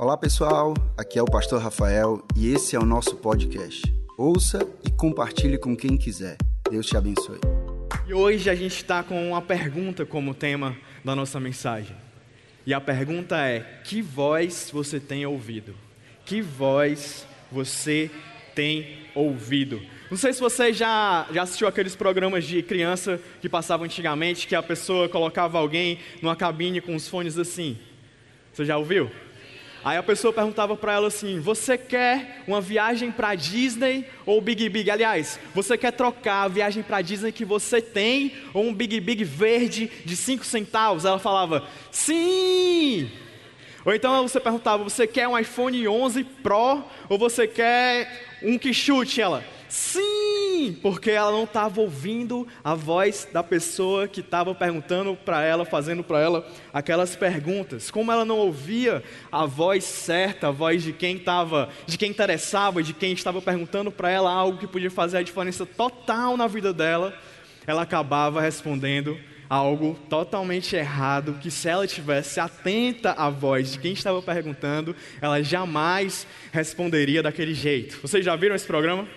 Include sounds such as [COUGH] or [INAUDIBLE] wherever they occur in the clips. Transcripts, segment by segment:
Olá pessoal, aqui é o Pastor Rafael e esse é o nosso podcast. Ouça e compartilhe com quem quiser. Deus te abençoe. E hoje a gente está com uma pergunta como tema da nossa mensagem. E a pergunta é: que voz você tem ouvido? Que voz você tem ouvido? Não sei se você já, já assistiu aqueles programas de criança que passavam antigamente, que a pessoa colocava alguém numa cabine com os fones assim. Você já ouviu? Aí a pessoa perguntava para ela assim: Você quer uma viagem para Disney ou Big Big? Aliás, você quer trocar a viagem para Disney que você tem ou um Big Big verde de 5 centavos? Ela falava: Sim! Ou então você perguntava: Você quer um iPhone 11 Pro ou você quer um que chute? Ela: Sim, porque ela não estava ouvindo a voz da pessoa que estava perguntando para ela, fazendo para ela aquelas perguntas. Como ela não ouvia a voz certa, a voz de quem estava, de quem interessava, de quem estava perguntando para ela algo que podia fazer a diferença total na vida dela, ela acabava respondendo algo totalmente errado, que se ela tivesse atenta à voz de quem estava perguntando, ela jamais responderia daquele jeito. Vocês já viram esse programa?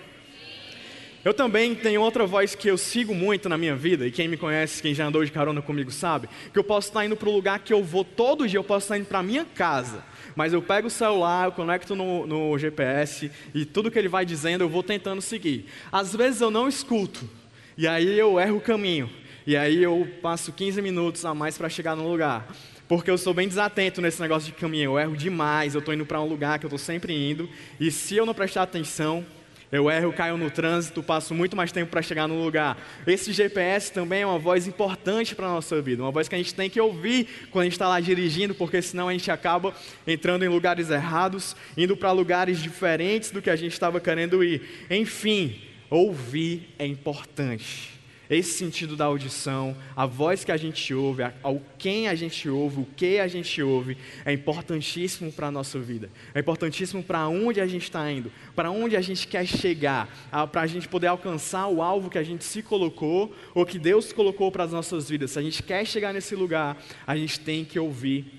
Eu também tenho outra voz que eu sigo muito na minha vida, e quem me conhece, quem já andou de carona comigo sabe, que eu posso estar indo para o lugar que eu vou todo dia, eu posso estar indo para a minha casa, mas eu pego o celular, eu conecto no, no GPS, e tudo que ele vai dizendo eu vou tentando seguir. Às vezes eu não escuto, e aí eu erro o caminho, e aí eu passo 15 minutos a mais para chegar no lugar. Porque eu sou bem desatento nesse negócio de caminho, eu erro demais, eu estou indo para um lugar que eu estou sempre indo, e se eu não prestar atenção, eu erro, caio no trânsito, passo muito mais tempo para chegar no lugar. Esse GPS também é uma voz importante para a nossa vida, uma voz que a gente tem que ouvir quando a gente está lá dirigindo, porque senão a gente acaba entrando em lugares errados, indo para lugares diferentes do que a gente estava querendo ir. Enfim, ouvir é importante esse sentido da audição, a voz que a gente ouve, ao quem a gente ouve, o que a gente ouve, é importantíssimo para a nossa vida. É importantíssimo para onde a gente está indo, para onde a gente quer chegar, para a gente poder alcançar o alvo que a gente se colocou ou que Deus colocou para as nossas vidas. Se a gente quer chegar nesse lugar, a gente tem que ouvir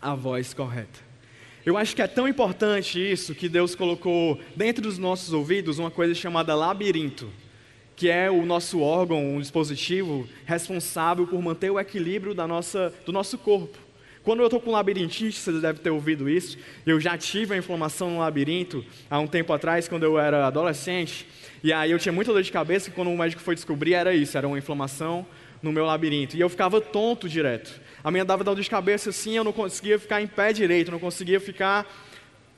a voz correta. Eu acho que é tão importante isso que Deus colocou dentro dos nossos ouvidos uma coisa chamada labirinto que é o nosso órgão, um dispositivo responsável por manter o equilíbrio da nossa, do nosso corpo. Quando eu estou com labirintite, você deve ter ouvido isso, eu já tive a inflamação no labirinto há um tempo atrás, quando eu era adolescente, e aí eu tinha muita dor de cabeça, e quando o médico foi descobrir, era isso, era uma inflamação no meu labirinto, e eu ficava tonto direto. A minha dava dor de cabeça assim, eu não conseguia ficar em pé direito, não conseguia ficar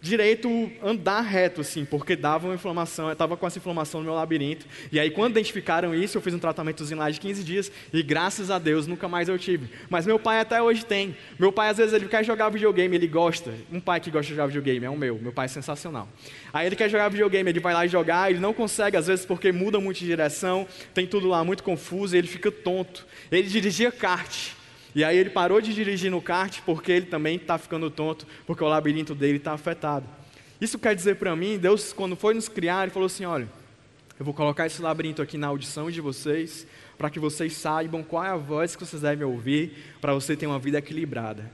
direito andar reto, assim, porque dava uma inflamação, eu estava com essa inflamação no meu labirinto. E aí, quando identificaram isso, eu fiz um tratamentozinho lá de 15 dias e graças a Deus nunca mais eu tive. Mas meu pai até hoje tem. Meu pai, às vezes, ele quer jogar videogame, ele gosta. Um pai que gosta de jogar videogame é o meu, meu pai é sensacional. Aí ele quer jogar videogame, ele vai lá e jogar, ele não consegue, às vezes, porque muda muito de direção, tem tudo lá muito confuso e ele fica tonto. Ele dirigia kart. E aí ele parou de dirigir no kart porque ele também está ficando tonto, porque o labirinto dele está afetado. Isso quer dizer para mim, Deus, quando foi nos criar, Ele falou assim: olha, eu vou colocar esse labirinto aqui na audição de vocês, para que vocês saibam qual é a voz que vocês devem ouvir, para você ter uma vida equilibrada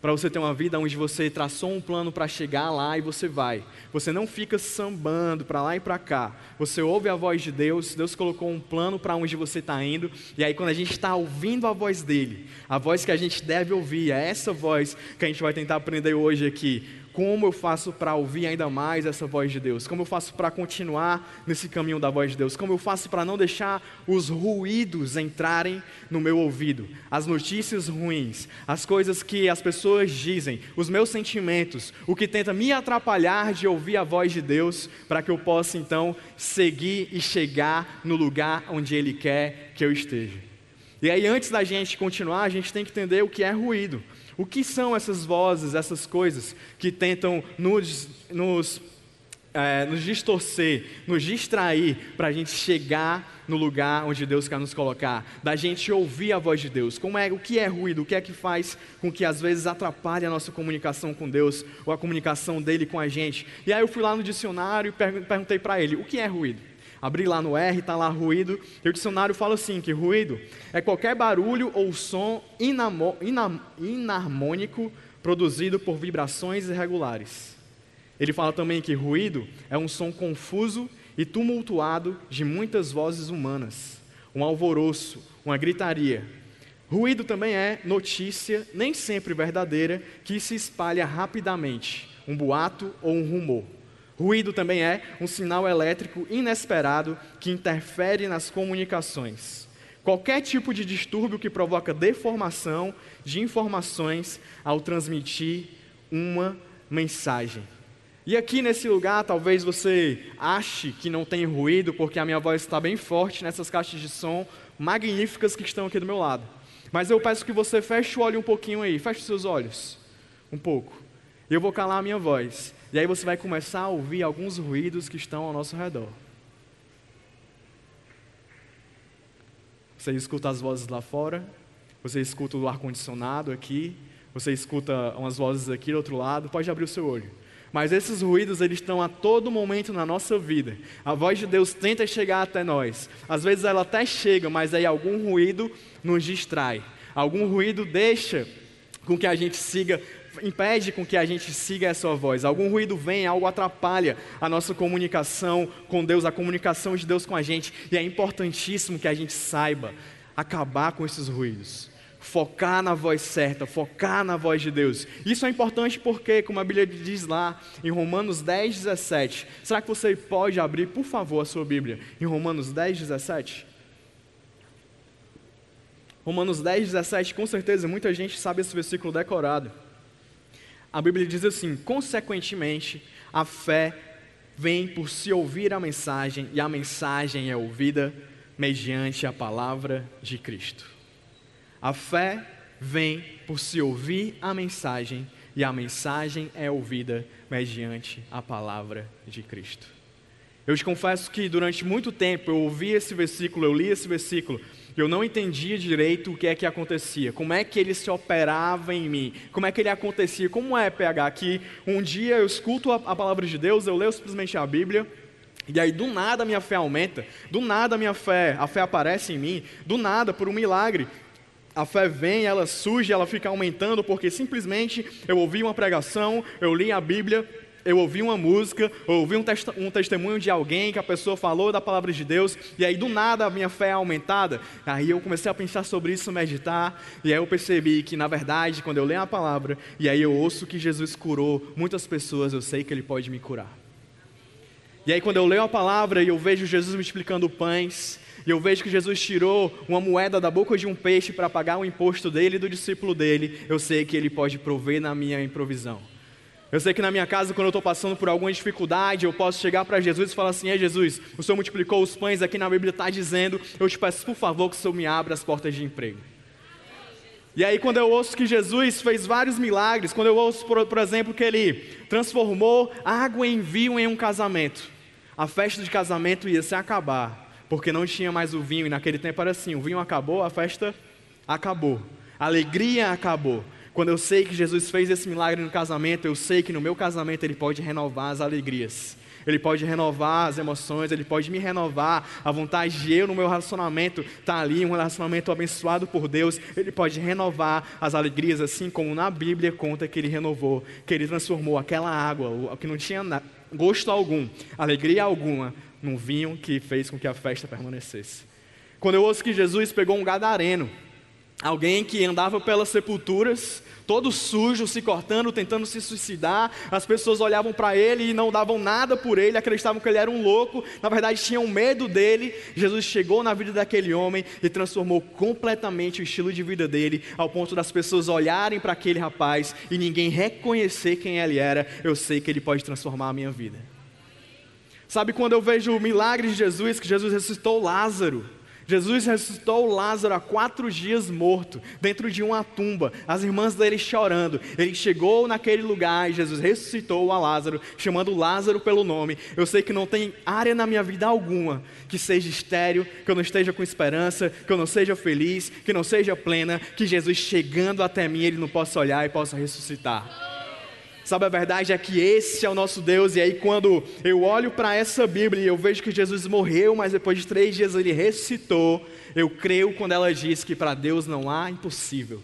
para você ter uma vida onde você traçou um plano para chegar lá e você vai. Você não fica sambando para lá e para cá. Você ouve a voz de Deus, Deus colocou um plano para onde você está indo, e aí quando a gente está ouvindo a voz dele, a voz que a gente deve ouvir, é essa voz que a gente vai tentar aprender hoje aqui. Como eu faço para ouvir ainda mais essa voz de Deus? Como eu faço para continuar nesse caminho da voz de Deus? Como eu faço para não deixar os ruídos entrarem no meu ouvido? As notícias ruins, as coisas que as pessoas dizem, os meus sentimentos, o que tenta me atrapalhar de ouvir a voz de Deus, para que eu possa então seguir e chegar no lugar onde Ele quer que eu esteja. E aí, antes da gente continuar, a gente tem que entender o que é ruído. O que são essas vozes, essas coisas que tentam nos, nos, é, nos distorcer, nos distrair para a gente chegar no lugar onde Deus quer nos colocar, da gente ouvir a voz de Deus? Como é, o que é ruído? O que é que faz com que às vezes atrapalhe a nossa comunicação com Deus ou a comunicação dele com a gente? E aí eu fui lá no dicionário e perguntei para ele: o que é ruído? Abri lá no R, está lá ruído. E o dicionário fala assim: que ruído é qualquer barulho ou som inamo, inam, inarmônico produzido por vibrações irregulares. Ele fala também que ruído é um som confuso e tumultuado de muitas vozes humanas, um alvoroço, uma gritaria. Ruído também é notícia, nem sempre verdadeira, que se espalha rapidamente, um boato ou um rumor. Ruído também é um sinal elétrico inesperado que interfere nas comunicações. Qualquer tipo de distúrbio que provoca deformação de informações ao transmitir uma mensagem. E aqui nesse lugar, talvez você ache que não tem ruído, porque a minha voz está bem forte nessas caixas de som magníficas que estão aqui do meu lado. Mas eu peço que você feche o olho um pouquinho aí, feche os seus olhos, um pouco. Eu vou calar a minha voz. E aí você vai começar a ouvir alguns ruídos que estão ao nosso redor. Você escuta as vozes lá fora, você escuta o ar-condicionado aqui, você escuta umas vozes aqui do outro lado, pode abrir o seu olho. Mas esses ruídos, eles estão a todo momento na nossa vida. A voz de Deus tenta chegar até nós. Às vezes ela até chega, mas aí algum ruído nos distrai. Algum ruído deixa com que a gente siga impede com que a gente siga essa voz. Algum ruído vem, algo atrapalha a nossa comunicação com Deus, a comunicação de Deus com a gente. E é importantíssimo que a gente saiba acabar com esses ruídos. Focar na voz certa, focar na voz de Deus. Isso é importante porque, como a Bíblia diz lá em Romanos 10, 17. Será que você pode abrir, por favor, a sua Bíblia em Romanos 10, 17? Romanos 10, 17, com certeza muita gente sabe esse versículo decorado. A Bíblia diz assim: consequentemente, a fé vem por se ouvir a mensagem, e a mensagem é ouvida mediante a palavra de Cristo. A fé vem por se ouvir a mensagem, e a mensagem é ouvida mediante a palavra de Cristo. Eu te confesso que durante muito tempo eu ouvi esse versículo, eu li esse versículo, eu não entendia direito o que é que acontecia, como é que ele se operava em mim, como é que ele acontecia, como é PH, que um dia eu escuto a, a palavra de Deus, eu leio simplesmente a Bíblia, e aí do nada a minha fé aumenta, do nada a minha fé, a fé aparece em mim, do nada, por um milagre, a fé vem, ela surge, ela fica aumentando, porque simplesmente eu ouvi uma pregação, eu li a Bíblia, eu ouvi uma música, ouvi um, um, testemunho de alguém que a pessoa falou da palavra de Deus, e aí do nada a minha fé é aumentada. Aí eu comecei a pensar sobre isso, meditar, e aí eu percebi que na verdade, quando eu leio a palavra, e aí eu ouço que Jesus curou muitas pessoas, eu sei que Ele pode me curar. E aí quando eu leio a palavra e eu vejo Jesus multiplicando pães, e eu vejo que Jesus tirou uma moeda da boca de um peixe para pagar o imposto dele e do discípulo dele, eu sei que Ele pode prover na minha improvisão. Eu sei que na minha casa, quando eu estou passando por alguma dificuldade, eu posso chegar para Jesus e falar assim: É Jesus, o Senhor multiplicou os pães, aqui na Bíblia está dizendo, eu te peço por favor que o Senhor me abra as portas de emprego. E aí, quando eu ouço que Jesus fez vários milagres, quando eu ouço, por, por exemplo, que ele transformou água em vinho em um casamento, a festa de casamento ia se acabar, porque não tinha mais o vinho, e naquele tempo era assim: o vinho acabou, a festa acabou, a alegria acabou. Quando eu sei que Jesus fez esse milagre no casamento, eu sei que no meu casamento Ele pode renovar as alegrias. Ele pode renovar as emoções, Ele pode me renovar a vontade de eu no meu relacionamento estar tá ali, um relacionamento abençoado por Deus. Ele pode renovar as alegrias, assim como na Bíblia conta que Ele renovou, que Ele transformou aquela água, que não tinha gosto algum, alegria alguma, num vinho que fez com que a festa permanecesse. Quando eu ouço que Jesus pegou um gadareno, Alguém que andava pelas sepulturas, todo sujo, se cortando, tentando se suicidar. As pessoas olhavam para ele e não davam nada por ele, acreditavam que ele era um louco. Na verdade, tinham medo dele. Jesus chegou na vida daquele homem e transformou completamente o estilo de vida dele, ao ponto das pessoas olharem para aquele rapaz e ninguém reconhecer quem ele era. Eu sei que ele pode transformar a minha vida. Sabe quando eu vejo o milagre de Jesus, que Jesus ressuscitou Lázaro? Jesus ressuscitou Lázaro há quatro dias morto, dentro de uma tumba, as irmãs dele chorando. Ele chegou naquele lugar e Jesus ressuscitou a Lázaro, chamando Lázaro pelo nome. Eu sei que não tem área na minha vida alguma que seja estéreo, que eu não esteja com esperança, que eu não seja feliz, que não seja plena, que Jesus chegando até mim, ele não possa olhar e possa ressuscitar. Sabe, a verdade é que esse é o nosso Deus, e aí quando eu olho para essa Bíblia e eu vejo que Jesus morreu, mas depois de três dias ele ressuscitou, eu creio quando ela diz que para Deus não há impossível.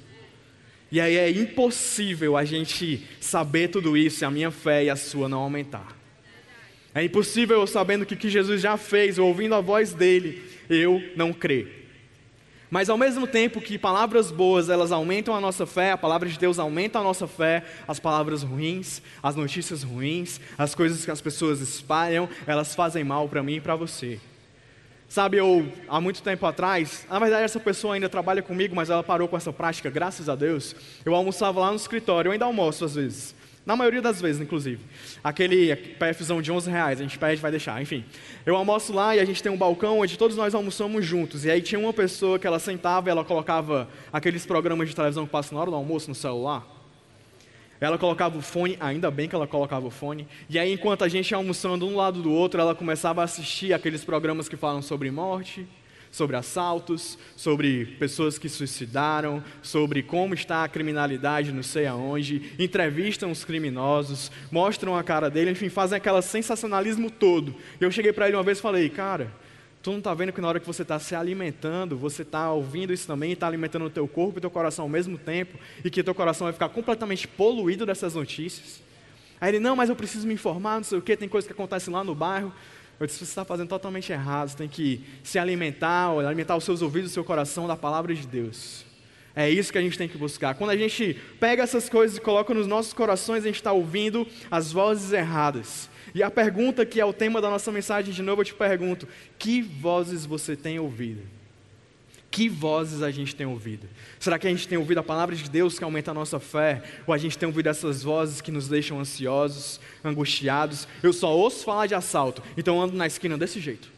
E aí é impossível a gente saber tudo isso e a minha fé e a sua não aumentar. É impossível eu sabendo o que Jesus já fez, ouvindo a voz dele, eu não crer. Mas ao mesmo tempo que palavras boas elas aumentam a nossa fé, a palavra de Deus aumenta a nossa fé, as palavras ruins, as notícias ruins, as coisas que as pessoas espalham, elas fazem mal para mim e para você. Sabe, eu, há muito tempo atrás, na verdade essa pessoa ainda trabalha comigo, mas ela parou com essa prática, graças a Deus. Eu almoçava lá no escritório, eu ainda almoço às vezes. Na maioria das vezes, inclusive. Aquele PFzão de 11 reais, a gente pede, vai deixar, enfim. Eu almoço lá e a gente tem um balcão onde todos nós almoçamos juntos. E aí tinha uma pessoa que ela sentava e ela colocava aqueles programas de televisão que passam na hora do almoço no celular. Ela colocava o fone, ainda bem que ela colocava o fone. E aí, enquanto a gente ia almoçando um lado do outro, ela começava a assistir aqueles programas que falam sobre morte, sobre assaltos, sobre pessoas que suicidaram, sobre como está a criminalidade não sei aonde, entrevistam os criminosos, mostram a cara dele, enfim, fazem aquele sensacionalismo todo. Eu cheguei para ele uma vez e falei, cara, tu não está vendo que na hora que você está se alimentando, você está ouvindo isso também, está alimentando o teu corpo e teu coração ao mesmo tempo, e que teu coração vai ficar completamente poluído dessas notícias? Aí ele, não, mas eu preciso me informar, não sei o que, tem coisa que acontece lá no bairro. Eu disse: você está fazendo totalmente errado. Você tem que se alimentar, alimentar os seus ouvidos, o seu coração da palavra de Deus. É isso que a gente tem que buscar. Quando a gente pega essas coisas e coloca nos nossos corações, a gente está ouvindo as vozes erradas. E a pergunta que é o tema da nossa mensagem, de novo eu te pergunto: que vozes você tem ouvido? Que vozes a gente tem ouvido? Será que a gente tem ouvido a palavra de Deus que aumenta a nossa fé? Ou a gente tem ouvido essas vozes que nos deixam ansiosos, angustiados? Eu só ouço falar de assalto, então ando na esquina desse jeito.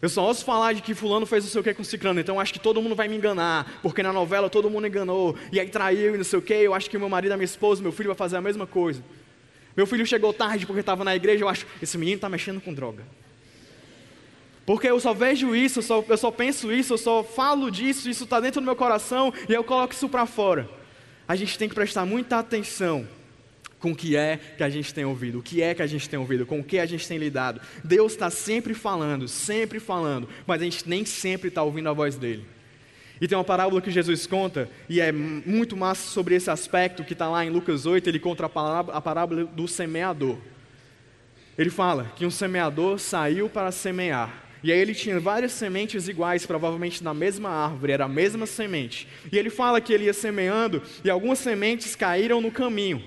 Eu só ouço falar de que fulano fez não sei o que com ciclano, então acho que todo mundo vai me enganar, porque na novela todo mundo enganou, e aí traiu e não sei o que, eu acho que meu marido, a minha esposa, meu filho vai fazer a mesma coisa. Meu filho chegou tarde porque estava na igreja, eu acho, esse menino está mexendo com droga. Porque eu só vejo isso, eu só, eu só penso isso, eu só falo disso, isso está dentro do meu coração e eu coloco isso para fora. A gente tem que prestar muita atenção com o que é que a gente tem ouvido, o que é que a gente tem ouvido, com o que a gente tem lidado. Deus está sempre falando, sempre falando, mas a gente nem sempre está ouvindo a voz dele. E tem uma parábola que Jesus conta, e é muito massa sobre esse aspecto que está lá em Lucas 8, ele conta a parábola, a parábola do semeador. Ele fala que um semeador saiu para semear. E aí ele tinha várias sementes iguais, provavelmente na mesma árvore, era a mesma semente. E ele fala que ele ia semeando e algumas sementes caíram no caminho,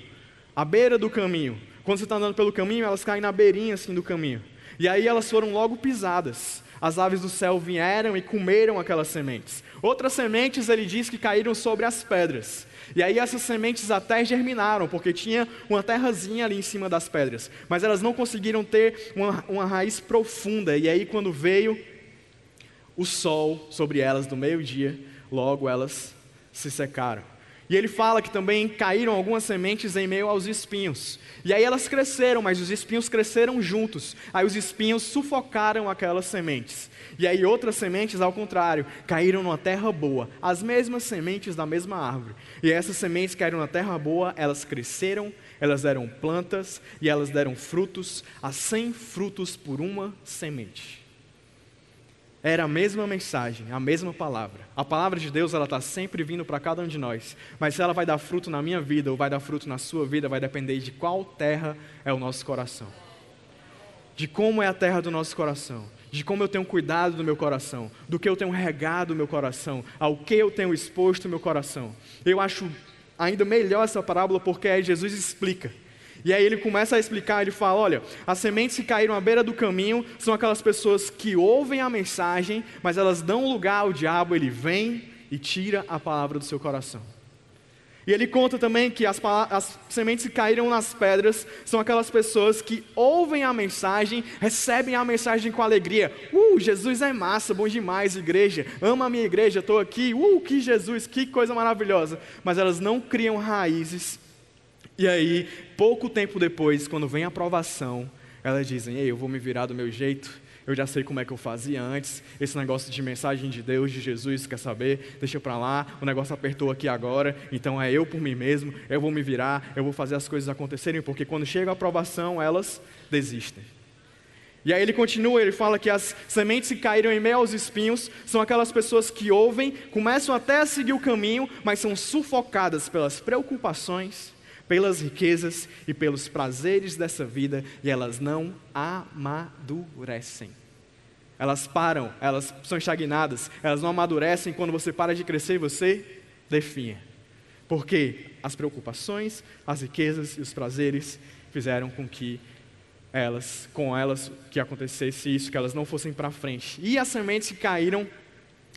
à beira do caminho. Quando você está andando pelo caminho, elas caem na beirinha assim do caminho. E aí elas foram logo pisadas. As aves do céu vieram e comeram aquelas sementes. Outras sementes ele diz que caíram sobre as pedras. E aí essas sementes até germinaram, porque tinha uma terrazinha ali em cima das pedras. Mas elas não conseguiram ter uma, uma raiz profunda. E aí quando veio o sol sobre elas do meio-dia, logo elas se secaram. E ele fala que também caíram algumas sementes em meio aos espinhos. E aí elas cresceram, mas os espinhos cresceram juntos. Aí os espinhos sufocaram aquelas sementes. E aí outras sementes, ao contrário, caíram numa terra boa, as mesmas sementes da mesma árvore. E essas sementes caíram na terra boa, elas cresceram, elas deram plantas e elas deram frutos, a cem frutos por uma semente. Era a mesma mensagem, a mesma palavra. A palavra de Deus ela está sempre vindo para cada um de nós. Mas se ela vai dar fruto na minha vida ou vai dar fruto na sua vida, vai depender de qual terra é o nosso coração. De como é a terra do nosso coração. De como eu tenho cuidado do meu coração. Do que eu tenho regado o meu coração. Ao que eu tenho exposto o meu coração. Eu acho ainda melhor essa parábola porque Jesus explica. E aí ele começa a explicar, ele fala: olha, as sementes que caíram à beira do caminho são aquelas pessoas que ouvem a mensagem, mas elas dão lugar ao diabo, ele vem e tira a palavra do seu coração. E ele conta também que as, as, sementes que caíram nas pedras são aquelas pessoas que ouvem a mensagem, recebem a mensagem com alegria. Uh, Jesus é massa, bom demais, igreja. Ama a minha igreja, estou aqui. Uh, que Jesus, que coisa maravilhosa. Mas elas não criam raízes e aí, pouco tempo depois, quando vem a aprovação, elas dizem: Ei, eu vou me virar do meu jeito, eu já sei como é que eu fazia antes, esse negócio de mensagem de Deus, de Jesus, quer saber? Deixa para lá, o negócio apertou aqui agora, então é eu por mim mesmo, eu vou me virar, eu vou fazer as coisas acontecerem, porque quando chega a aprovação, elas desistem. E aí ele continua, ele fala que as sementes que caíram em meio aos espinhos são aquelas pessoas que ouvem, começam até a seguir o caminho, mas são sufocadas pelas preocupações, pelas riquezas e pelos prazeres dessa vida e elas não amadurecem. Elas param, elas são estagnadas, elas não amadurecem quando você para de crescer você definha. Porque as preocupações, as riquezas e os prazeres fizeram com que elas, com elas, que acontecesse isso, que elas não fossem para frente. E as sementes que caíram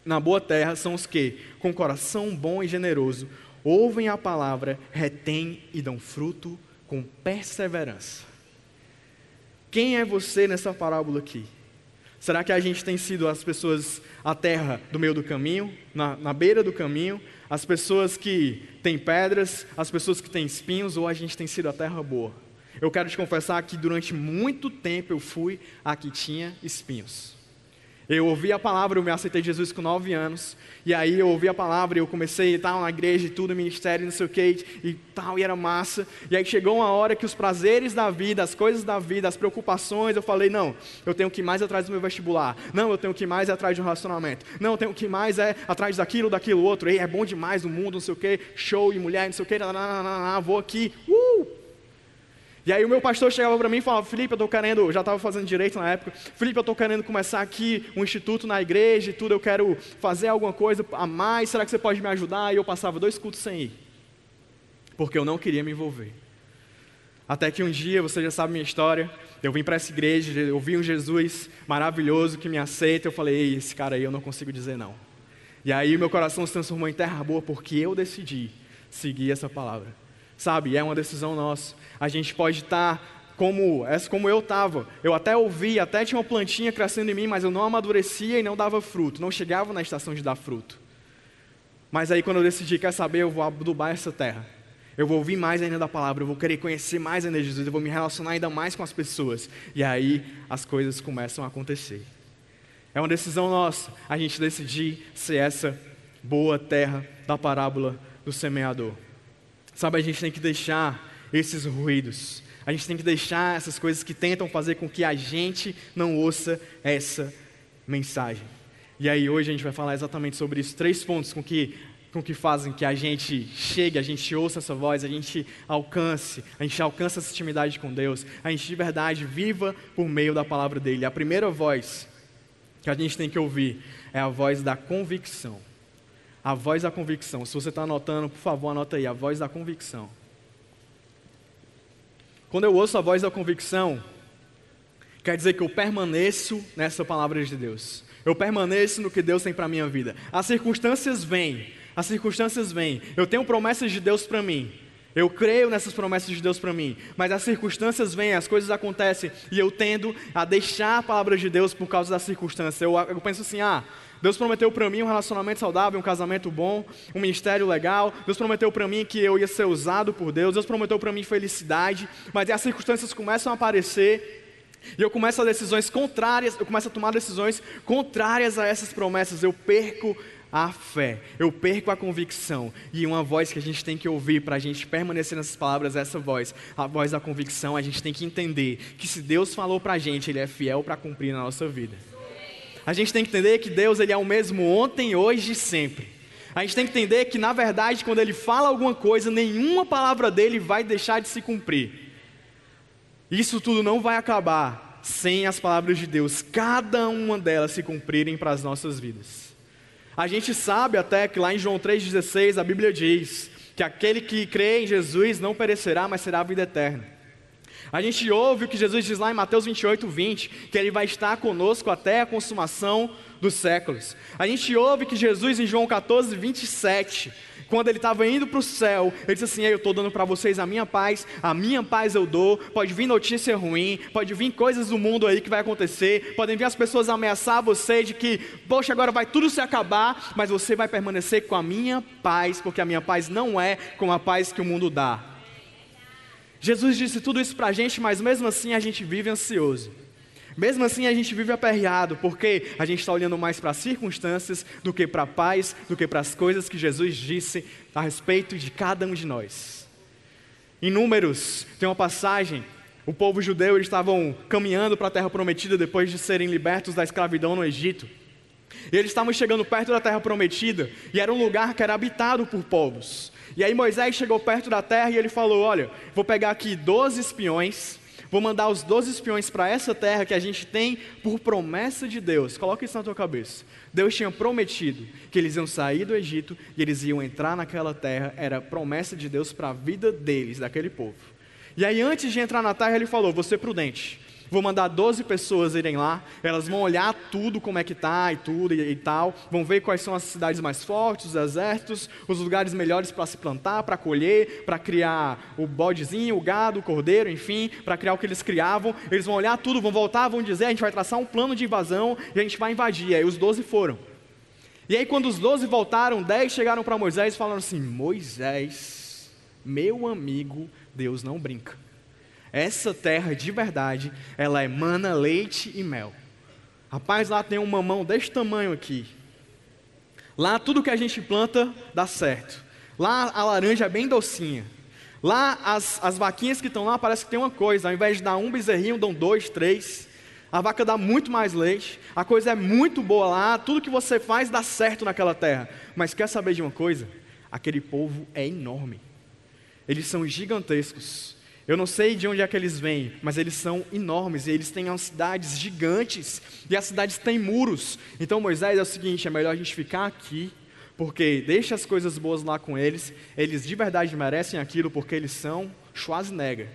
na boa terra são os que, com coração bom e generoso, ouvem a palavra, retêm e dão fruto com perseverança. Quem é você nessa parábola aqui? Será que a gente tem sido as pessoas, a terra do meio do caminho, na, na beira do caminho, as pessoas que têm pedras, as pessoas que têm espinhos, ou a gente tem sido a terra boa? Eu quero te confessar que durante muito tempo eu fui a que tinha espinhos. Eu ouvi a palavra, eu me aceitei Jesus com nove anos, e aí eu ouvi a palavra e eu comecei a estar na igreja e tudo, ministério, não sei o que, e tal, e era massa. E aí chegou uma hora que os prazeres da vida, as coisas da vida, as preocupações, eu falei, não, eu tenho que ir mais atrás do meu vestibular, não, eu tenho que ir mais atrás de um relacionamento, não, eu tenho que ir mais é, atrás daquilo, daquilo outro, Ei, é bom demais o mundo, não sei o que, show e mulher, não sei o que, vou aqui, uh, e aí o meu pastor chegava para mim e falava, Felipe, eu estou querendo, já estava fazendo direito na época, Felipe, eu estou querendo começar aqui um instituto na igreja e tudo, eu quero fazer alguma coisa a mais, será que você pode me ajudar? E eu passava dois cultos sem ir, porque eu não queria me envolver. Até que um dia, você já sabe minha história, eu vim para essa igreja, eu vi um Jesus maravilhoso que me aceita, eu falei, ei, esse cara aí eu não consigo dizer não. E aí meu coração se transformou em terra boa porque eu decidi seguir essa palavra. Sabe, é uma decisão nossa. A gente pode estar como, essa como eu estava. Eu até ouvi, até tinha uma plantinha crescendo em mim, mas eu não amadurecia e não dava fruto, não chegava na estação de dar fruto. Mas aí quando eu decidi, quer saber, eu vou adubar essa terra. Eu vou ouvir mais ainda da palavra, eu vou querer conhecer mais ainda Jesus, eu vou me relacionar ainda mais com as pessoas. E aí as coisas começam a acontecer. É uma decisão nossa, a gente decidir ser essa boa terra da parábola do semeador. Sabe, a gente tem que deixar esses ruídos. A gente tem que deixar essas coisas que tentam fazer com que a gente não ouça essa mensagem. E aí hoje a gente vai falar exatamente sobre isso, três pontos com que com que fazem que a gente chegue, a gente ouça essa voz, a gente alcance, a gente alcança essa intimidade com Deus, a gente de verdade viva por meio da palavra dele. A primeira voz que a gente tem que ouvir é a voz da convicção. A voz da convicção. Se você está anotando, por favor, anota aí. A voz da convicção. Quando eu ouço a voz da convicção, quer dizer que eu permaneço nessa palavra de Deus. Eu permaneço no que Deus tem para a minha vida. As circunstâncias vêm, as circunstâncias vêm. Eu tenho promessas de Deus para mim. Eu creio nessas promessas de Deus para mim, mas as circunstâncias vêm, as coisas acontecem e eu tendo a deixar a palavra de Deus por causa das circunstâncias. Eu, eu penso assim: ah, Deus prometeu para mim um relacionamento saudável, um casamento bom, um ministério legal. Deus prometeu para mim que eu ia ser usado por Deus. Deus prometeu para mim felicidade. Mas as circunstâncias começam a aparecer e eu começo a decisões contrárias. Eu começo a tomar decisões contrárias a essas promessas. Eu perco a fé, eu perco a convicção. E uma voz que a gente tem que ouvir para a gente permanecer nessas palavras, essa voz, a voz da convicção, a gente tem que entender que se Deus falou para a gente, Ele é fiel para cumprir na nossa vida. A gente tem que entender que Deus ele é o mesmo ontem, hoje e sempre. A gente tem que entender que, na verdade, quando Ele fala alguma coisa, nenhuma palavra dele vai deixar de se cumprir. Isso tudo não vai acabar sem as palavras de Deus, cada uma delas se cumprirem para as nossas vidas. A gente sabe até que lá em João 3,16 a Bíblia diz que aquele que crê em Jesus não perecerá, mas será a vida eterna. A gente ouve o que Jesus diz lá em Mateus 28, 20, que Ele vai estar conosco até a consumação dos séculos. A gente ouve que Jesus, em João 14, 27, quando ele estava indo para o céu, ele disse assim: Eu estou dando para vocês a minha paz, a minha paz eu dou. Pode vir notícia ruim, pode vir coisas do mundo aí que vai acontecer, podem vir as pessoas ameaçar você de que, poxa, agora vai tudo se acabar, mas você vai permanecer com a minha paz, porque a minha paz não é como a paz que o mundo dá. Jesus disse tudo isso para a gente, mas mesmo assim a gente vive ansioso. Mesmo assim a gente vive aperreado, porque a gente está olhando mais para as circunstâncias do que para a paz, do que para as coisas que Jesus disse a respeito de cada um de nós. Em Números, tem uma passagem O povo judeu eles estavam caminhando para a terra prometida depois de serem libertos da escravidão no Egito. E eles estavam chegando perto da terra prometida, e era um lugar que era habitado por povos. E aí Moisés chegou perto da terra e ele falou: Olha, vou pegar aqui 12 espiões, vou mandar os 12 espiões para essa terra que a gente tem por promessa de Deus. Coloca isso na tua cabeça. Deus tinha prometido que eles iam sair do Egito e eles iam entrar naquela terra, era promessa de Deus para a vida deles, daquele povo. E aí, antes de entrar na terra, ele falou: ser prudente. Vou mandar 12 pessoas irem lá, elas vão olhar tudo como é que tá e tudo e, e tal, vão ver quais são as cidades mais fortes, os exércitos, os lugares melhores para se plantar, para colher, para criar o bodezinho, o gado, o cordeiro, enfim, para criar o que eles criavam. Eles vão olhar tudo, vão voltar, vão dizer, a gente vai traçar um plano de invasão e a gente vai invadir. E aí os 12 foram. E aí quando os 12 voltaram, 10 chegaram para Moisés e falaram assim: "Moisés, meu amigo, Deus não brinca. Essa terra de verdade, ela emana leite e mel. Rapaz, lá tem um mamão desse tamanho aqui. Lá tudo que a gente planta dá certo. Lá a laranja é bem docinha. Lá as, as vaquinhas que estão lá parece que tem uma coisa. Ao invés de dar um bezerrinho, dão dois, três. A vaca dá muito mais leite. A coisa é muito boa lá. Tudo que você faz dá certo naquela terra. Mas quer saber de uma coisa? Aquele povo é enorme. Eles são gigantescos. Eu não sei de onde é que eles vêm, mas eles são enormes e eles têm cidades gigantes e as cidades têm muros. Então Moisés é o seguinte: é melhor a gente ficar aqui, porque deixa as coisas boas lá com eles. Eles de verdade merecem aquilo porque eles são Schwarzenegger.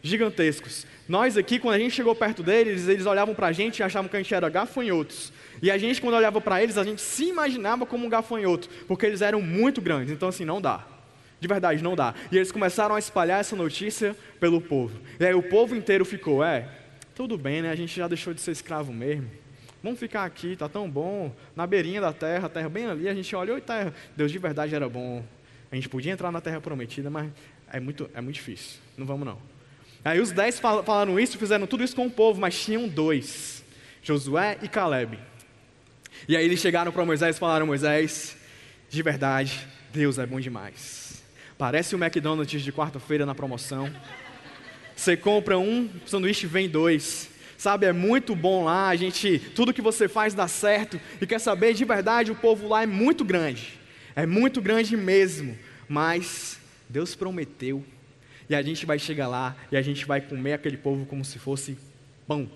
Gigantescos. Nós aqui, quando a gente chegou perto deles, eles olhavam para a gente e achavam que a gente era gafanhotos. E a gente, quando olhava para eles, a gente se imaginava como um gafanhoto, porque eles eram muito grandes. Então, assim, não dá. De verdade, não dá. E eles começaram a espalhar essa notícia pelo povo. E aí o povo inteiro ficou, é, tudo bem, né? A gente já deixou de ser escravo mesmo. Vamos ficar aqui, tá tão bom, na beirinha da terra, a terra bem ali, a gente olhou e terra. Deus de verdade era bom. A gente podia entrar na terra prometida, mas é muito, é muito difícil. Não vamos não. Aí os dez falaram isso, fizeram tudo isso com o povo, mas tinham dois, Josué e Caleb. E aí eles chegaram para Moisés e falaram, Moisés, de verdade, Deus é bom demais. Parece o McDonald's de quarta-feira na promoção. Você compra um sanduíche, vem dois. Sabe, é muito bom lá, a gente, tudo que você faz dá certo. E quer saber, de verdade, o povo lá é muito grande. É muito grande mesmo. Mas Deus prometeu. E a gente vai chegar lá e a gente vai comer aquele povo como se fosse pão.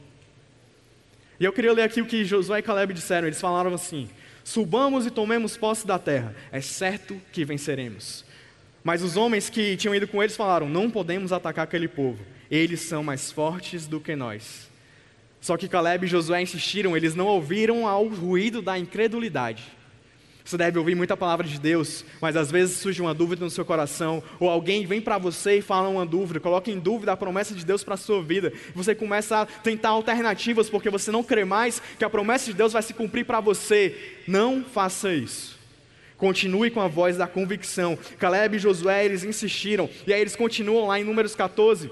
E eu queria ler aqui o que Josué e Caleb disseram. Eles falaram assim: Subamos e tomemos posse da terra. É certo que venceremos. Mas os homens que tinham ido com eles falaram: Não podemos atacar aquele povo, eles são mais fortes do que nós. Só que Caleb e Josué insistiram, eles não ouviram ao ruído da incredulidade. Você deve ouvir muita palavra de Deus, mas às vezes surge uma dúvida no seu coração, ou alguém vem para você e fala uma dúvida, coloca em dúvida a promessa de Deus para a sua vida. Você começa a tentar alternativas porque você não crê mais que a promessa de Deus vai se cumprir para você. Não faça isso. Continue com a voz da convicção. Caleb e Josué, eles insistiram. E aí eles continuam lá em Números 14.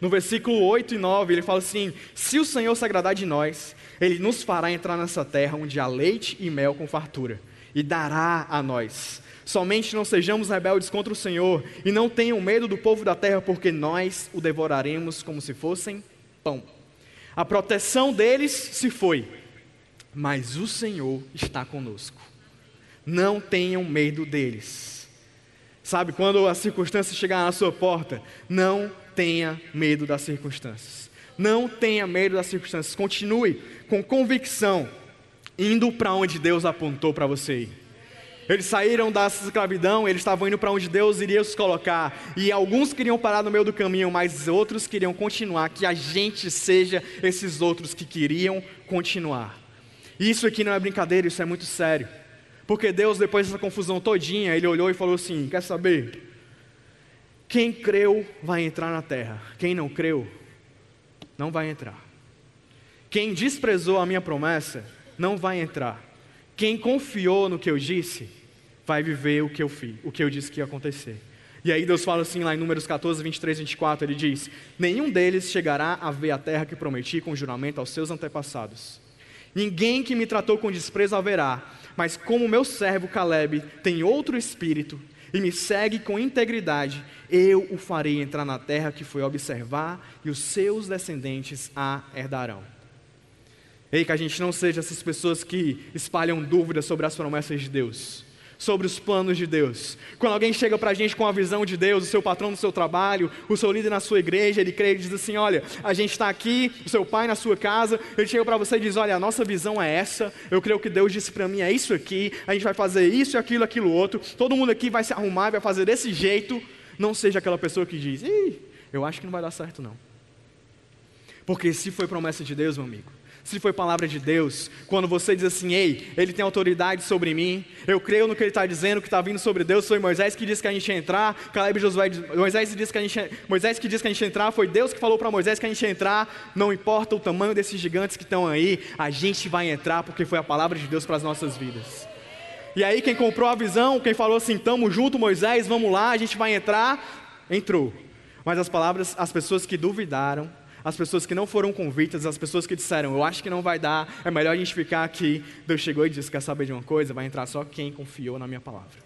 No versículo 8 e 9, ele fala assim: Se o Senhor se agradar de nós, ele nos fará entrar nessa terra onde há leite e mel com fartura, e dará a nós. Somente não sejamos rebeldes contra o Senhor, e não tenham medo do povo da terra, porque nós o devoraremos como se fossem pão. A proteção deles se foi, mas o Senhor está conosco. Não tenham medo deles. Sabe, quando a circunstância chegar na sua porta, não tenha medo das circunstâncias. Não tenha medo das circunstâncias. Continue com convicção, indo para onde Deus apontou para você ir. Eles saíram da escravidão, eles estavam indo para onde Deus iria os colocar. E alguns queriam parar no meio do caminho, mas outros queriam continuar. Que a gente seja esses outros que queriam continuar. Isso aqui não é brincadeira, isso é muito sério. Porque Deus, depois dessa confusão todinha, ele olhou e falou assim: Quer saber? Quem creu vai entrar na terra, quem não creu, não vai entrar. Quem desprezou a minha promessa, não vai entrar. Quem confiou no que eu disse, vai viver o que eu fiz, o que eu disse que ia acontecer. E aí Deus fala assim lá em Números 14, 23, 24, ele diz: Nenhum deles chegará a ver a terra que prometi com juramento aos seus antepassados. Ninguém que me tratou com desprezo haverá, mas como meu servo Caleb tem outro espírito, e me segue com integridade, eu o farei entrar na terra que foi observar, e os seus descendentes a herdarão. Ei, que a gente não seja essas pessoas que espalham dúvidas sobre as promessas de Deus, sobre os planos de Deus. Quando alguém chega para a gente com a visão de Deus, o seu patrão no seu trabalho, o seu líder na sua igreja, ele crê e diz assim: Olha, a gente está aqui, o seu pai na sua casa, ele chega para você e diz: Olha, a nossa visão é essa, eu creio que Deus disse para mim é isso aqui, a gente vai fazer isso, aquilo, aquilo outro, todo mundo aqui vai se arrumar, vai fazer desse jeito. Não seja aquela pessoa que diz: Ih, eu acho que não vai dar certo não. Porque se foi promessa de Deus, meu amigo, se foi palavra de Deus, quando você diz assim, ei, ele tem autoridade sobre mim, eu creio no que ele está dizendo, que está vindo sobre Deus, foi Moisés que disse que a gente ia entrar, Caleb e Josué, Moisés, disse que a gente, Moisés que disse que a gente ia entrar, foi Deus que falou para Moisés que a gente ia entrar, não importa o tamanho desses gigantes que estão aí, a gente vai entrar porque foi a palavra de Deus para as nossas vidas. E aí quem comprou a visão, quem falou assim, tamo junto Moisés, vamos lá, a gente vai entrar, entrou. Mas as palavras, as pessoas que duvidaram, as pessoas que não foram convictas, as pessoas que disseram, eu acho que não vai dar, é melhor a gente ficar aqui. Deus chegou e disse: Quer saber de uma coisa? Vai entrar só quem confiou na minha palavra.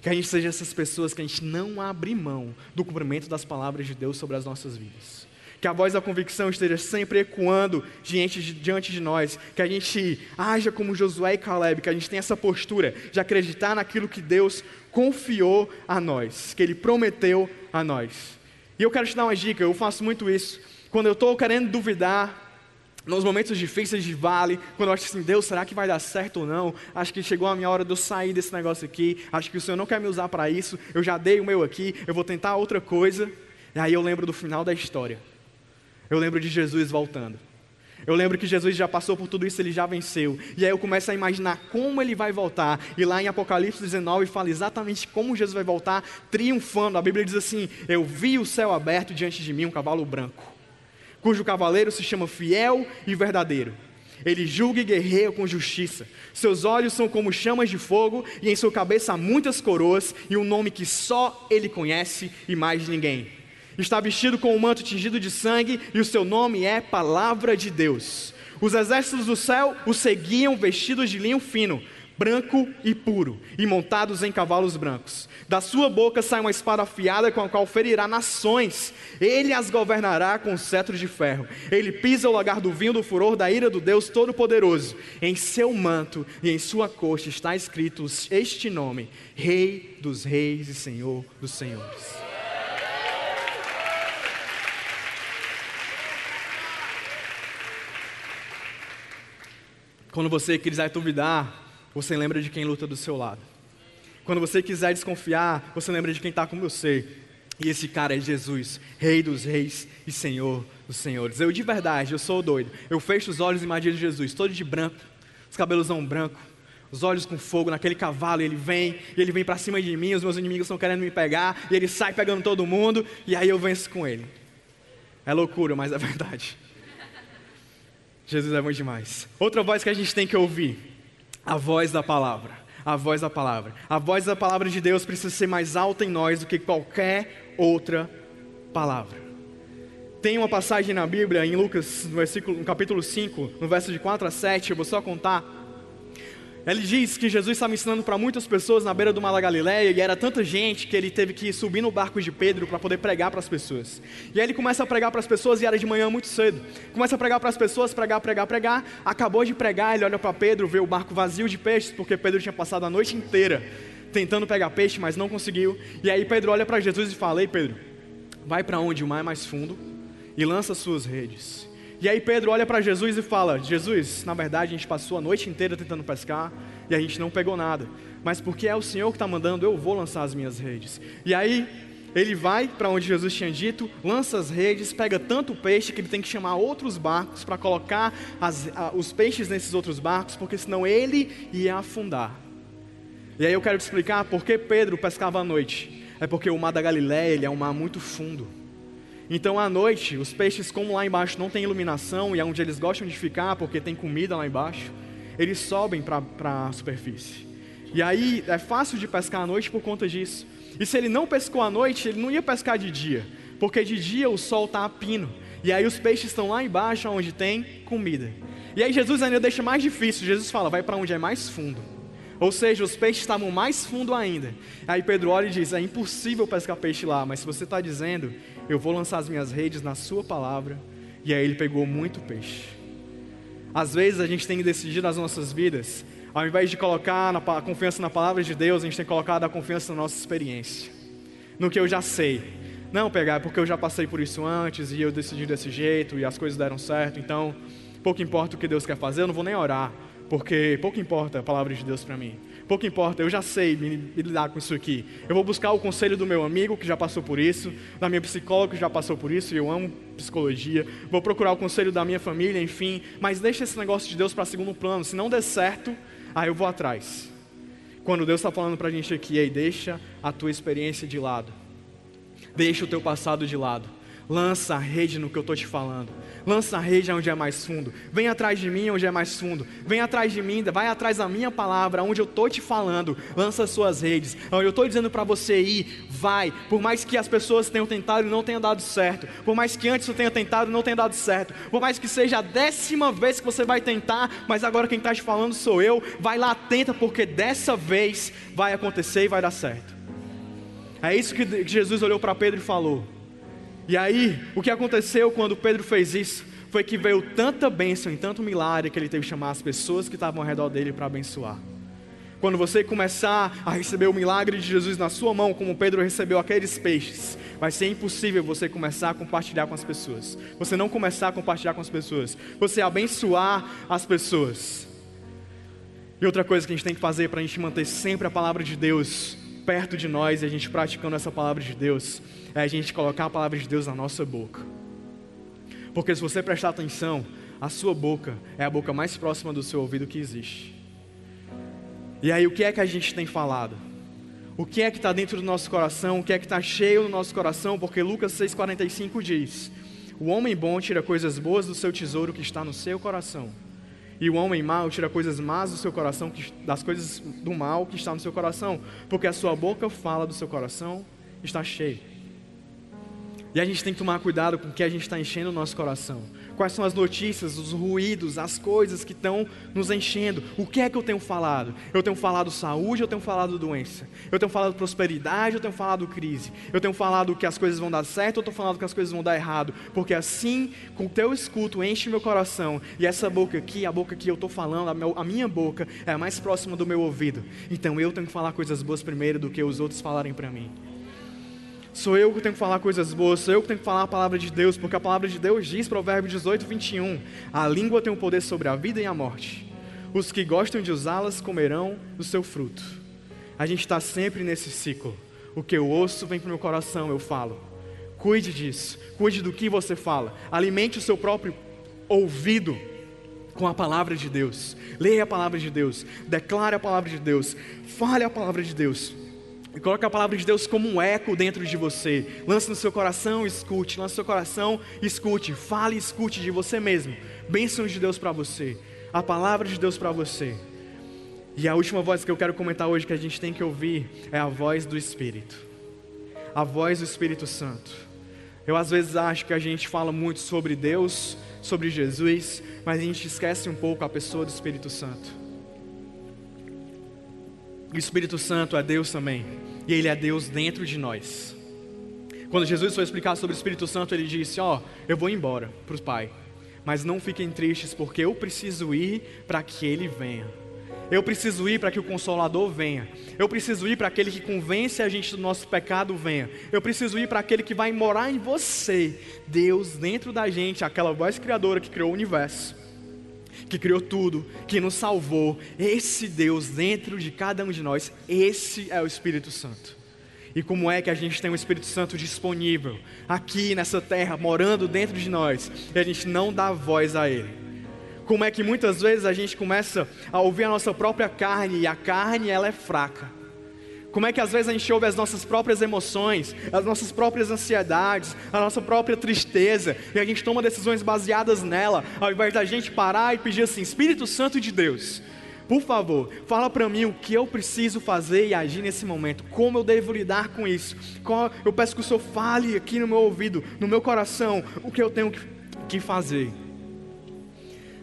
Que a gente seja essas pessoas que a gente não abre mão do cumprimento das palavras de Deus sobre as nossas vidas. Que a voz da convicção esteja sempre ecoando diante de, diante de nós. Que a gente haja como Josué e Caleb. Que a gente tenha essa postura de acreditar naquilo que Deus confiou a nós. Que Ele prometeu a nós. E eu quero te dar uma dica, eu faço muito isso. Quando eu estou querendo duvidar, nos momentos difíceis de vale, quando eu acho assim, Deus, será que vai dar certo ou não? Acho que chegou a minha hora de eu sair desse negócio aqui. Acho que o Senhor não quer me usar para isso. Eu já dei o meu aqui, eu vou tentar outra coisa. E aí eu lembro do final da história. Eu lembro de Jesus voltando. Eu lembro que Jesus já passou por tudo isso, ele já venceu. E aí eu começo a imaginar como ele vai voltar. E lá em Apocalipse 19 fala exatamente como Jesus vai voltar, triunfando. A Bíblia diz assim: Eu vi o céu aberto diante de mim, um cavalo branco, cujo cavaleiro se chama Fiel e Verdadeiro. Ele julga e guerreia com justiça. Seus olhos são como chamas de fogo, e em sua cabeça há muitas coroas, e um nome que só ele conhece e mais ninguém. Está vestido com um manto tingido de sangue e o seu nome é Palavra de Deus. Os exércitos do céu o seguiam vestidos de linho fino, branco e puro, e montados em cavalos brancos. Da sua boca sai uma espada afiada com a qual ferirá nações. Ele as governará com cetro de ferro. Ele pisa o lagar do vinho do furor da ira do Deus Todo-Poderoso. Em seu manto e em sua coxa está escrito este nome: Rei dos Reis e Senhor dos Senhores. Quando você quiser duvidar, você lembra de quem luta do seu lado. Quando você quiser desconfiar, você lembra de quem está com você. E esse cara é Jesus, Rei dos Reis e Senhor dos Senhores. Eu de verdade, eu sou doido. Eu fecho os olhos e imagino Jesus, todo de branco, os cabelos são branco, os olhos com fogo naquele cavalo. Ele vem, e ele vem para cima de mim. Os meus inimigos estão querendo me pegar, e ele sai pegando todo mundo, e aí eu venço com ele. É loucura, mas é [LAUGHS] verdade. Jesus é bom demais. Outra voz que a gente tem que ouvir: a voz da palavra. A voz da palavra. A voz da palavra de Deus precisa ser mais alta em nós do que qualquer outra palavra. Tem uma passagem na Bíblia, em Lucas, no, versículo, no capítulo 5, no verso de 4 a 7, eu vou só contar ele diz que Jesus estava ensinando para muitas pessoas na beira do Mar da Galileia e era tanta gente que ele teve que subir no barco de Pedro para poder pregar para as pessoas. E aí ele começa a pregar para as pessoas e era de manhã muito cedo. Começa a pregar para as pessoas, pregar, pregar, pregar. Acabou de pregar, ele olha para Pedro, vê o barco vazio de peixes, porque Pedro tinha passado a noite inteira tentando pegar peixe, mas não conseguiu. E aí Pedro olha para Jesus e fala: Ei Pedro, vai para onde o mar é mais fundo e lança suas redes. E aí Pedro olha para Jesus e fala: Jesus, na verdade a gente passou a noite inteira tentando pescar e a gente não pegou nada. Mas porque é o Senhor que está mandando, eu vou lançar as minhas redes. E aí ele vai para onde Jesus tinha dito, lança as redes, pega tanto peixe que ele tem que chamar outros barcos para colocar as, a, os peixes nesses outros barcos, porque senão ele ia afundar. E aí eu quero te explicar por que Pedro pescava à noite. É porque o mar da Galiléia é um mar muito fundo. Então à noite, os peixes, como lá embaixo não tem iluminação e é onde eles gostam de ficar porque tem comida lá embaixo, eles sobem para a superfície. E aí é fácil de pescar à noite por conta disso. E se ele não pescou à noite, ele não ia pescar de dia, porque de dia o sol está a pino. E aí os peixes estão lá embaixo onde tem comida. E aí Jesus ainda deixa mais difícil. Jesus fala: vai para onde é mais fundo. Ou seja, os peixes estavam mais fundo ainda. Aí Pedro olha e diz: É impossível pescar peixe lá, mas se você está dizendo, eu vou lançar as minhas redes na Sua palavra. E aí ele pegou muito peixe. Às vezes a gente tem que decidir nas nossas vidas, ao invés de colocar a confiança na palavra de Deus, a gente tem que colocar a confiança na nossa experiência, no que eu já sei. Não pegar, é porque eu já passei por isso antes e eu decidi desse jeito e as coisas deram certo, então pouco importa o que Deus quer fazer, eu não vou nem orar, porque pouco importa a palavra de Deus para mim. Pouco importa, eu já sei me, me, lidar com isso aqui. Eu vou buscar o conselho do meu amigo que já passou por isso, da minha psicóloga que já passou por isso, e eu amo psicologia. Vou procurar o conselho da minha família, enfim. Mas deixa esse negócio de Deus para segundo plano. Se não der certo, aí eu vou atrás. Quando Deus está falando para a gente aqui, deixa a tua experiência de lado. Deixa o teu passado de lado. Lança a rede no que eu estou te falando. Lança a rede onde é mais fundo. Vem atrás de mim onde é mais fundo. Vem atrás de mim, vai atrás da minha palavra, onde eu estou te falando. Lança as suas redes. Eu estou dizendo para você ir, vai. Por mais que as pessoas tenham tentado e não tenha dado certo. Por mais que antes eu tenha tentado e não tenha dado certo. Por mais que seja a décima vez que você vai tentar, mas agora quem está te falando sou eu. Vai lá, tenta, porque dessa vez vai acontecer e vai dar certo. É isso que Jesus olhou para Pedro e falou. E aí, o que aconteceu quando Pedro fez isso? Foi que veio tanta bênção e tanto milagre que ele teve que chamar as pessoas que estavam ao redor dele para abençoar. Quando você começar a receber o milagre de Jesus na sua mão, como Pedro recebeu aqueles peixes, vai ser impossível você começar a compartilhar com as pessoas. Você não começar a compartilhar com as pessoas. Você abençoar as pessoas. E outra coisa que a gente tem que fazer para a gente manter sempre a palavra de Deus perto de nós e a gente praticando essa palavra de Deus é a gente colocar a palavra de Deus na nossa boca. Porque se você prestar atenção, a sua boca é a boca mais próxima do seu ouvido que existe. E aí, o que é que a gente tem falado? O que é que está dentro do nosso coração? O que é que está cheio no nosso coração? Porque Lucas 6,45 diz: O homem bom tira coisas boas do seu tesouro que está no seu coração. E o homem mau tira coisas más do seu coração, das coisas do mal que está no seu coração. Porque a sua boca fala do seu coração está cheio. E a gente tem que tomar cuidado com o que a gente está enchendo o nosso coração. Quais são as notícias, os ruídos, as coisas que estão nos enchendo? O que é que eu tenho falado? Eu tenho falado saúde, eu tenho falado doença. Eu tenho falado prosperidade, eu tenho falado crise. Eu tenho falado que as coisas vão dar certo, eu estou falando que as coisas vão dar errado. Porque assim, com o teu escuto, enche meu coração. E essa boca aqui, a boca que eu estou falando, a minha boca, é a mais próxima do meu ouvido. Então eu tenho que falar coisas boas primeiro do que os outros falarem para mim. Sou eu que tenho que falar coisas boas, sou eu que tenho que falar a palavra de Deus, porque a palavra de Deus diz, Provérbio 18, 21, a língua tem o poder sobre a vida e a morte. Os que gostam de usá-las comerão do seu fruto. A gente está sempre nesse ciclo. O que eu ouço vem para o meu coração, eu falo. Cuide disso, cuide do que você fala. Alimente o seu próprio ouvido com a palavra de Deus. Leia a palavra de Deus, declare a palavra de Deus, fale a palavra de Deus. E coloque a palavra de Deus como um eco dentro de você. Lance no seu coração, escute. Lance no seu coração, escute. Fale e escute de você mesmo. Bênçãos de Deus para você. A palavra de Deus para você. E a última voz que eu quero comentar hoje que a gente tem que ouvir é a voz do Espírito. A voz do Espírito Santo. Eu às vezes acho que a gente fala muito sobre Deus, sobre Jesus, mas a gente esquece um pouco a pessoa do Espírito Santo. O Espírito Santo é Deus também. E Ele é Deus dentro de nós. Quando Jesus foi explicar sobre o Espírito Santo, Ele disse: Ó, oh, eu vou embora para o Pai. Mas não fiquem tristes, porque eu preciso ir para que Ele venha. Eu preciso ir para que o Consolador venha. Eu preciso ir para aquele que convence a gente do nosso pecado venha. Eu preciso ir para aquele que vai morar em você. Deus dentro da gente, aquela voz criadora que criou o universo que criou tudo, que nos salvou, esse Deus dentro de cada um de nós, esse é o Espírito Santo. E como é que a gente tem o Espírito Santo disponível aqui nessa terra, morando dentro de nós, e a gente não dá voz a Ele? Como é que muitas vezes a gente começa a ouvir a nossa própria carne e a carne ela é fraca. Como é que às vezes a gente ouve as nossas próprias emoções, as nossas próprias ansiedades, a nossa própria tristeza, e a gente toma decisões baseadas nela, ao invés da gente parar e pedir assim: Espírito Santo de Deus, por favor, fala para mim o que eu preciso fazer e agir nesse momento, como eu devo lidar com isso. Eu peço que o Senhor fale aqui no meu ouvido, no meu coração, o que eu tenho que fazer.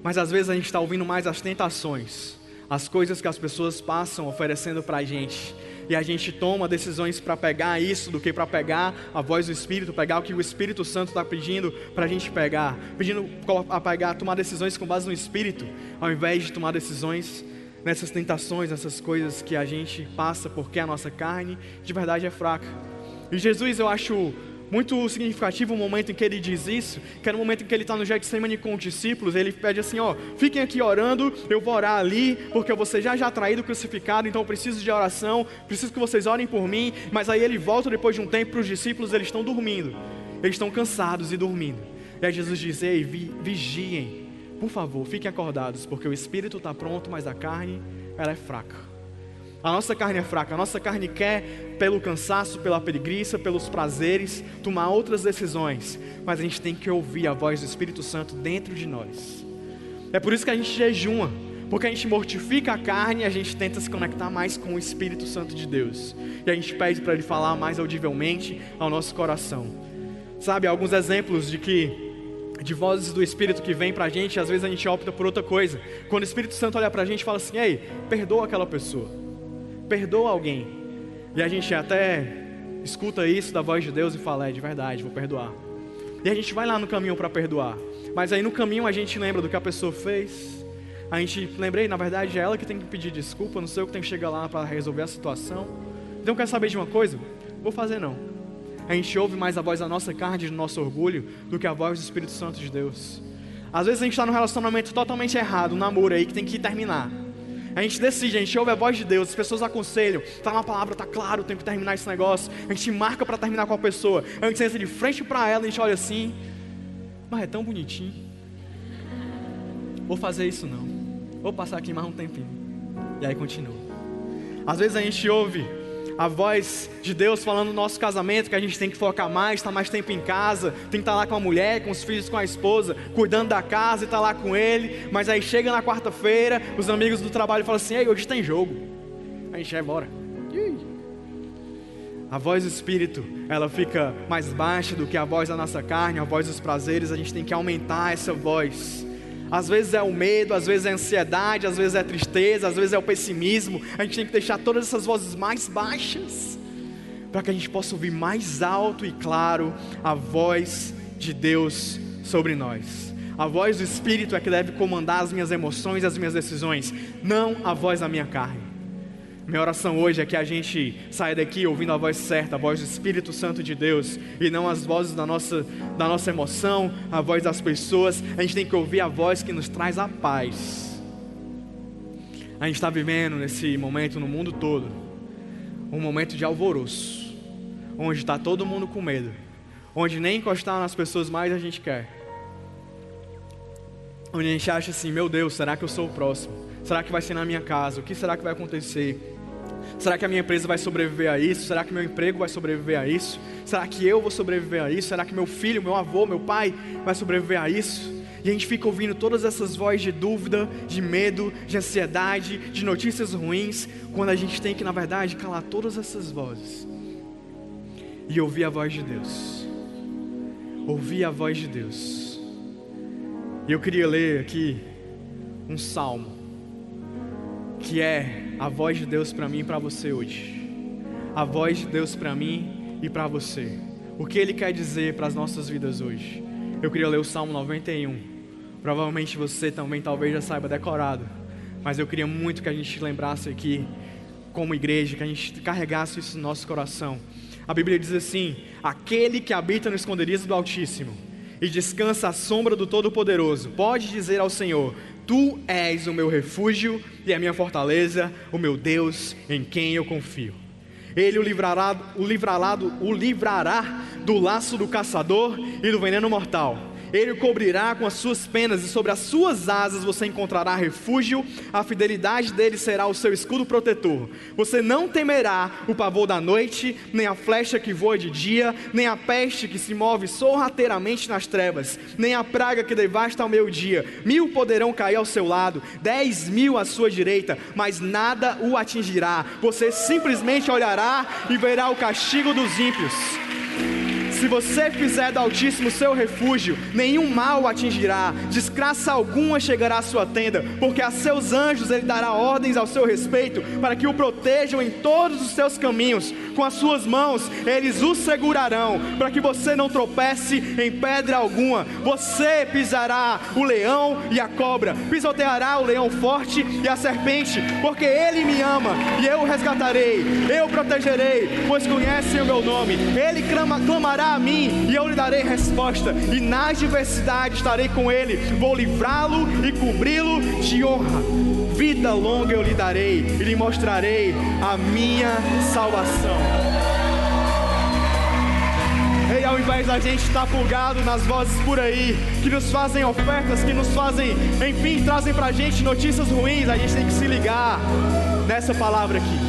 Mas às vezes a gente está ouvindo mais as tentações as coisas que as pessoas passam oferecendo para a gente. E a gente toma decisões para pegar isso do que para pegar a voz do Espírito, pegar o que o Espírito Santo está pedindo para a gente pegar, pedindo a pegar, tomar decisões com base no Espírito, ao invés de tomar decisões nessas tentações, nessas coisas que a gente passa porque a nossa carne de verdade é fraca. E Jesus, eu acho muito significativo o momento em que ele diz isso, que é no momento em que ele está no Getsemane com os discípulos, ele pede assim, ó, fiquem aqui orando, eu vou orar ali, porque ser já já traído, crucificado, então eu preciso de oração, preciso que vocês orem por mim, mas aí ele volta depois de um tempo para os discípulos, eles estão dormindo, eles estão cansados e dormindo, e aí Jesus diz, ei, vigiem, por favor, fiquem acordados, porque o espírito está pronto, mas a carne, ela é fraca. A nossa carne é fraca, a nossa carne quer, pelo cansaço, pela preguiça, pelos prazeres, tomar outras decisões, mas a gente tem que ouvir a voz do Espírito Santo dentro de nós. É por isso que a gente jejuma, porque a gente mortifica a carne e a gente tenta se conectar mais com o Espírito Santo de Deus. E a gente pede para Ele falar mais audivelmente ao nosso coração. Sabe, alguns exemplos de que de vozes do Espírito que vem para a gente, às vezes a gente opta por outra coisa. Quando o Espírito Santo olha para a gente e fala assim: Ei, perdoa aquela pessoa perdoa alguém. E a gente até escuta isso da voz de Deus e fala: é de verdade, vou perdoar. E a gente vai lá no caminho para perdoar. Mas aí no caminho a gente lembra do que a pessoa fez. A gente lembrei, na verdade, é ela que tem que pedir desculpa, não sei eu que tem que chegar lá para resolver a situação. Então quer saber de uma coisa? Vou fazer não. A gente ouve mais a voz da nossa carne, do nosso orgulho, do que a voz do Espírito Santo de Deus. Às vezes a gente está num relacionamento totalmente errado, um namoro aí que tem que terminar. A gente decide, a gente ouve a voz de Deus, as pessoas aconselham, está na palavra, está claro, tem que terminar esse negócio. A gente marca para terminar com a pessoa. A gente senta de frente para ela, a gente olha assim, mas é tão bonitinho. Vou fazer isso não. Vou passar aqui mais um tempinho. E aí continua. Às vezes a gente ouve a voz de Deus falando no nosso casamento, que a gente tem que focar mais, estar tá mais tempo em casa, tem que estar tá lá com a mulher, com os filhos, com a esposa, cuidando da casa e estar tá lá com ele. Mas aí chega na quarta-feira, os amigos do trabalho falam assim: Ei, hoje tem jogo. A gente vai embora. A voz do Espírito, ela fica mais baixa do que a voz da nossa carne, a voz dos prazeres, a gente tem que aumentar essa voz às vezes é o medo, às vezes é a ansiedade, às vezes é a tristeza, às vezes é o pessimismo. A gente tem que deixar todas essas vozes mais baixas, para que a gente possa ouvir mais alto e claro a voz de Deus sobre nós. A voz do Espírito é que deve comandar as minhas emoções as minhas decisões, não a voz da minha carne. Minha oração hoje é que a gente saia daqui ouvindo a voz certa, a voz do Espírito Santo de Deus, e não as vozes da nossa, da nossa emoção, a voz das pessoas. A gente tem que ouvir a voz que nos traz a paz. A gente está vivendo nesse momento no mundo todo, um momento de alvoroço, onde está todo mundo com medo, onde nem encostar nas pessoas mais a gente quer. Onde a gente acha assim, meu Deus, será que eu sou o próximo? Será que vai ser na minha casa? O que será que vai acontecer? Será que a minha empresa vai sobreviver a isso? Será que meu emprego vai sobreviver a isso? Será que eu vou sobreviver a isso? Será que meu filho, meu avô, meu pai vai sobreviver a isso? E a gente fica ouvindo todas essas vozes de dúvida, de medo, de ansiedade, de notícias ruins, quando a gente tem que, na verdade, calar todas essas vozes e ouvir a voz de Deus. Ouvir a voz de Deus. E eu queria ler aqui um salmo que é a voz de Deus para mim e para você hoje. A voz de Deus para mim e para você. O que Ele quer dizer para as nossas vidas hoje? Eu queria ler o Salmo 91. Provavelmente você também talvez já saiba decorado, mas eu queria muito que a gente lembrasse aqui, como igreja, que a gente carregasse isso no nosso coração. A Bíblia diz assim: Aquele que habita no esconderijo do Altíssimo e descansa à sombra do Todo-Poderoso, pode dizer ao Senhor: Tu és o meu refúgio e a minha fortaleza, o meu Deus em quem eu confio. Ele o livrará, o livrará, o livrará do laço do caçador e do veneno mortal ele o cobrirá com as suas penas e sobre as suas asas você encontrará refúgio. A fidelidade dele será o seu escudo protetor. Você não temerá o pavor da noite, nem a flecha que voa de dia, nem a peste que se move sorrateiramente nas trevas, nem a praga que devasta ao meio-dia. Mil poderão cair ao seu lado, dez mil à sua direita, mas nada o atingirá. Você simplesmente olhará e verá o castigo dos ímpios. Se você fizer do Altíssimo seu refúgio, nenhum mal o atingirá, desgraça alguma chegará à sua tenda, porque a seus anjos ele dará ordens ao seu respeito, para que o protejam em todos os seus caminhos. Com as suas mãos eles o segurarão, para que você não tropece em pedra alguma. Você pisará o leão e a cobra, pisoteará o leão forte e a serpente, porque ele me ama e eu o resgatarei, eu o protegerei, pois conhecem o meu nome. Ele clama, clamará a mim e eu lhe darei resposta, e na adversidade estarei com ele, vou livrá-lo e cobri-lo de honra. Vida longa eu lhe darei e lhe mostrarei a minha salvação. E ao invés da gente estar pulgado nas vozes por aí, que nos fazem ofertas, que nos fazem, enfim, trazem pra gente notícias ruins, a gente tem que se ligar nessa palavra aqui.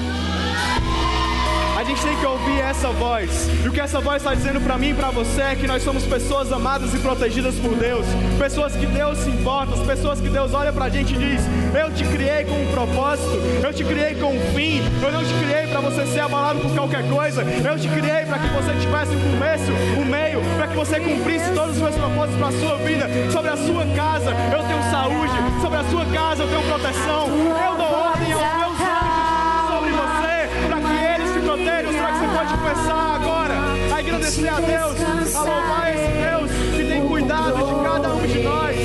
Gente tem que ouvir essa voz. E o que essa voz está dizendo para mim e para você é que nós somos pessoas amadas e protegidas por Deus. Pessoas que Deus se importa, pessoas que Deus olha para a gente e diz: Eu te criei com um propósito, eu te criei com um fim, eu não te criei para você ser abalado por qualquer coisa, eu te criei para que você tivesse um começo, um meio, para que você cumprisse todos os meus propósitos para a sua vida. Sobre a sua casa eu tenho saúde, sobre a sua casa eu tenho proteção, eu dou ordem aos meus começar agora a agradecer a Deus, a louvar esse Deus que tem cuidado de cada um de nós.